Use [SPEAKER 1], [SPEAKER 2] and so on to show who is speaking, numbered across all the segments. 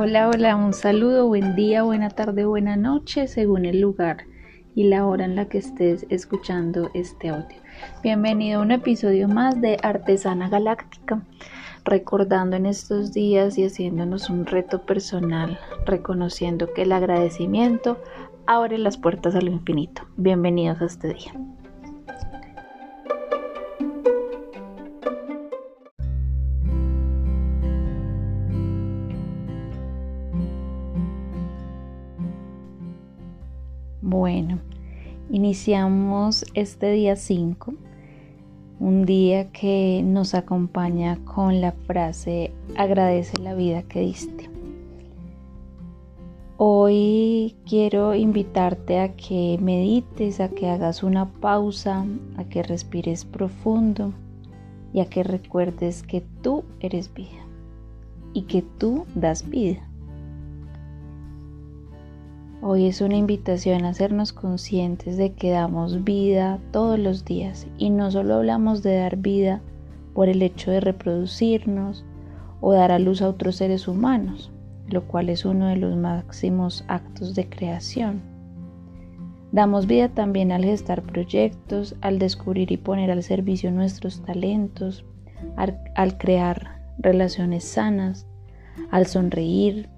[SPEAKER 1] Hola, hola, un saludo, buen día, buena tarde, buena noche, según el lugar y la hora en la que estés escuchando este audio. Bienvenido a un episodio más de Artesana Galáctica, recordando en estos días y haciéndonos un reto personal, reconociendo que el agradecimiento abre las puertas al infinito. Bienvenidos a este día. Bueno, iniciamos este día 5, un día que nos acompaña con la frase agradece la vida que diste. Hoy quiero invitarte a que medites, a que hagas una pausa, a que respires profundo y a que recuerdes que tú eres vida y que tú das vida. Hoy es una invitación a hacernos conscientes de que damos vida todos los días y no solo hablamos de dar vida por el hecho de reproducirnos o dar a luz a otros seres humanos, lo cual es uno de los máximos actos de creación. Damos vida también al gestar proyectos, al descubrir y poner al servicio nuestros talentos, al, crear relaciones sanas, al sonreír,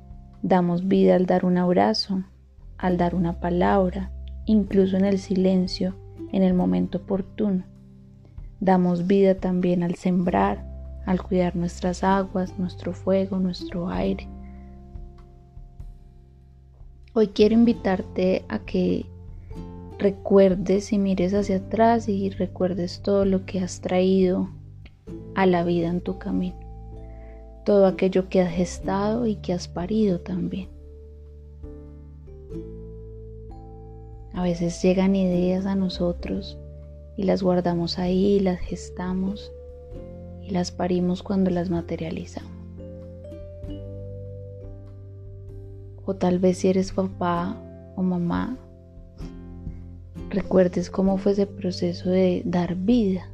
[SPEAKER 1] damos vida al dar un abrazo, al dar una palabra, incluso en el silencio, en el momento oportuno. Damos vida también al sembrar, al cuidar nuestras aguas, nuestro fuego, nuestro aire. Hoy quiero invitarte a que recuerdes y mires hacia atrás y recuerdes todo lo que has traído a la vida en tu camino. Todo aquello que has gestado y que has parido también. A veces llegan ideas a nosotros y las guardamos ahí, las gestamos y las parimos cuando las materializamos. O tal vez si eres papá o mamá, recuerdes cómo fue ese proceso de dar vida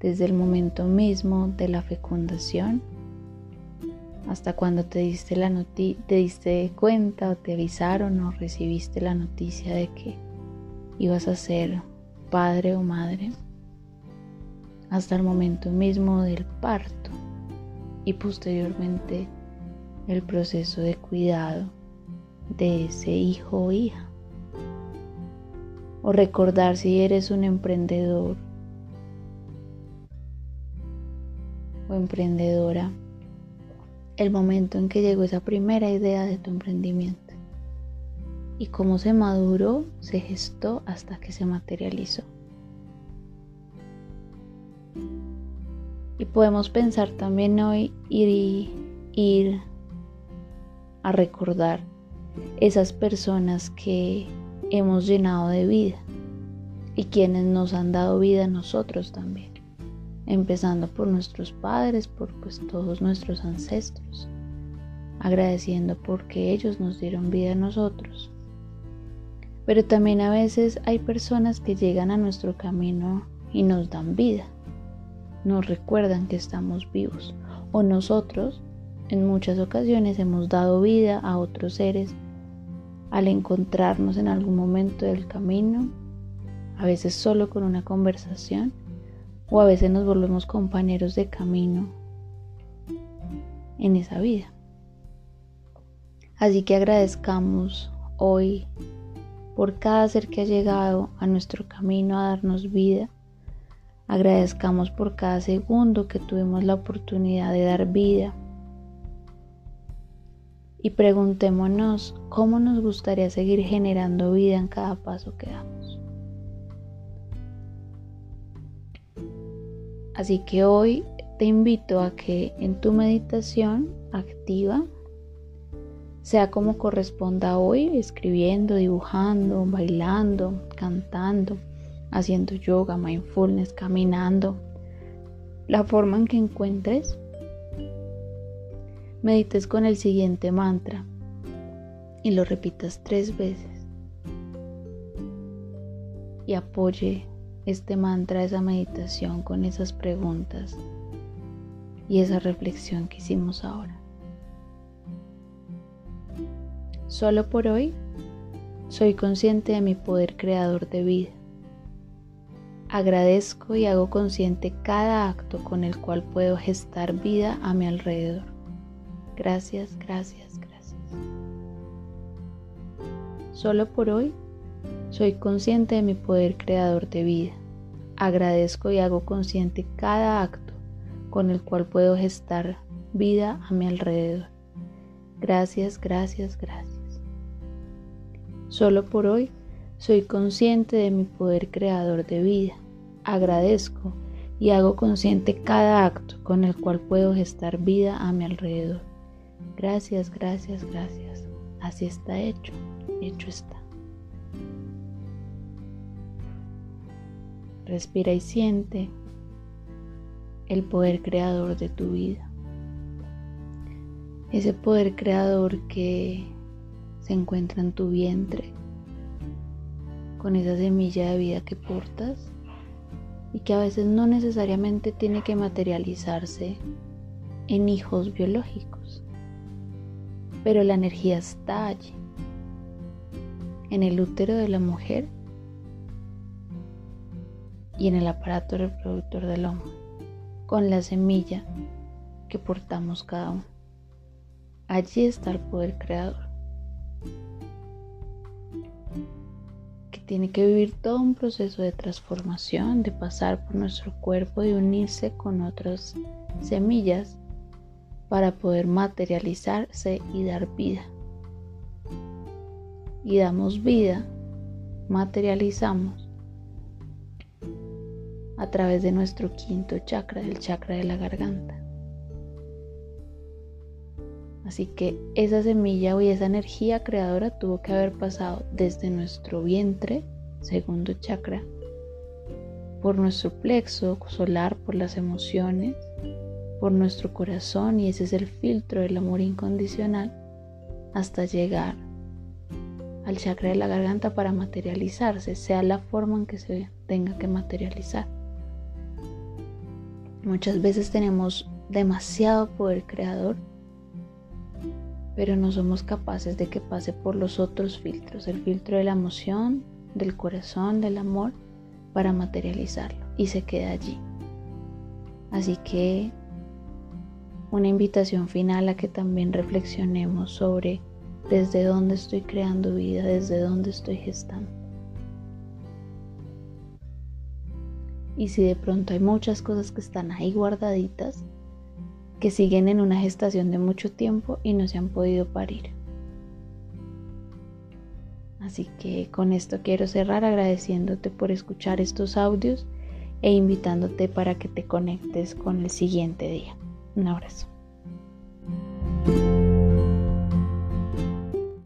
[SPEAKER 1] desde el momento mismo de la fecundación hasta cuando te diste la te diste cuenta o te avisaron o recibiste la noticia de que ibas a ser padre o madre hasta el momento mismo del parto y posteriormente el proceso de cuidado de ese hijo o hija. O recordar si eres un emprendedor o emprendedora el momento en que llegó esa primera idea de tu emprendimiento y cómo se maduró, se gestó hasta que se materializó. Y podemos pensar también hoy ir, ir a recordar esas personas que hemos llenado de vida y quienes nos han dado vida a nosotros también empezando por nuestros padres, por pues todos nuestros ancestros, agradeciendo porque ellos nos dieron vida a nosotros. Pero también a veces hay personas que llegan a nuestro camino y nos dan vida, nos recuerdan que estamos vivos o nosotros en muchas ocasiones hemos dado vida a otros seres al encontrarnos en algún momento del camino, a veces solo con una conversación o a veces nos volvemos compañeros de camino en esa vida. Así que agradezcamos hoy por cada ser que ha llegado a nuestro camino a darnos vida. Agradezcamos por cada segundo que tuvimos la oportunidad de dar vida. Y preguntémonos cómo nos gustaría seguir generando vida en cada paso que damos. Así que hoy te invito a que en tu meditación activa, sea como corresponda hoy, escribiendo, dibujando, bailando, cantando, haciendo yoga, mindfulness, caminando, la forma en que encuentres, medites con el siguiente mantra y lo repitas tres veces y apoye este mantra, esa meditación con esas preguntas y esa reflexión que hicimos ahora. Solo por hoy soy consciente de mi poder creador de vida. Agradezco y hago consciente cada acto con el cual puedo gestar vida a mi alrededor. Gracias, gracias, gracias. Solo por hoy soy consciente de mi poder creador de vida. Agradezco y hago consciente cada acto con el cual puedo gestar vida a mi alrededor. Gracias, gracias, gracias. Solo por hoy soy consciente de mi poder creador de vida. Agradezco y hago consciente cada acto con el cual puedo gestar vida a mi alrededor. Gracias, gracias, gracias. Así está hecho, hecho está. Respira y siente el poder creador de tu vida. Ese poder creador que se encuentra en tu vientre, con esa semilla de vida que portas y que a veces no necesariamente tiene que materializarse en hijos biológicos, pero la energía está allí, en el útero de la mujer y en el aparato reproductor del hombre con la semilla que portamos cada uno. Allí está el poder creador, que tiene que vivir todo un proceso de transformación, de pasar por nuestro cuerpo, de unirse con otras semillas para poder materializarse y dar vida. Y damos vida, materializamos a través de nuestro quinto chakra, el chakra de la garganta. Así que esa semilla o esa energía creadora tuvo que haber pasado desde nuestro vientre, segundo chakra, por nuestro plexo solar, por las emociones, por nuestro corazón y ese es el filtro del amor incondicional hasta llegar al chakra de la garganta para materializarse, sea la forma en que se tenga que materializar. Muchas veces tenemos demasiado poder creador, pero no somos capaces de que pase por los otros filtros, el filtro de la emoción, del corazón, del amor, para materializarlo y se queda allí. Así que una invitación final a que también reflexionemos sobre desde dónde estoy creando vida, desde dónde estoy gestando. Y si de pronto hay muchas cosas que están ahí guardaditas, que siguen en una gestación de mucho tiempo y no se han podido parir. Así que con esto quiero cerrar agradeciéndote por escuchar estos audios e invitándote para que te conectes con el siguiente día. Un abrazo.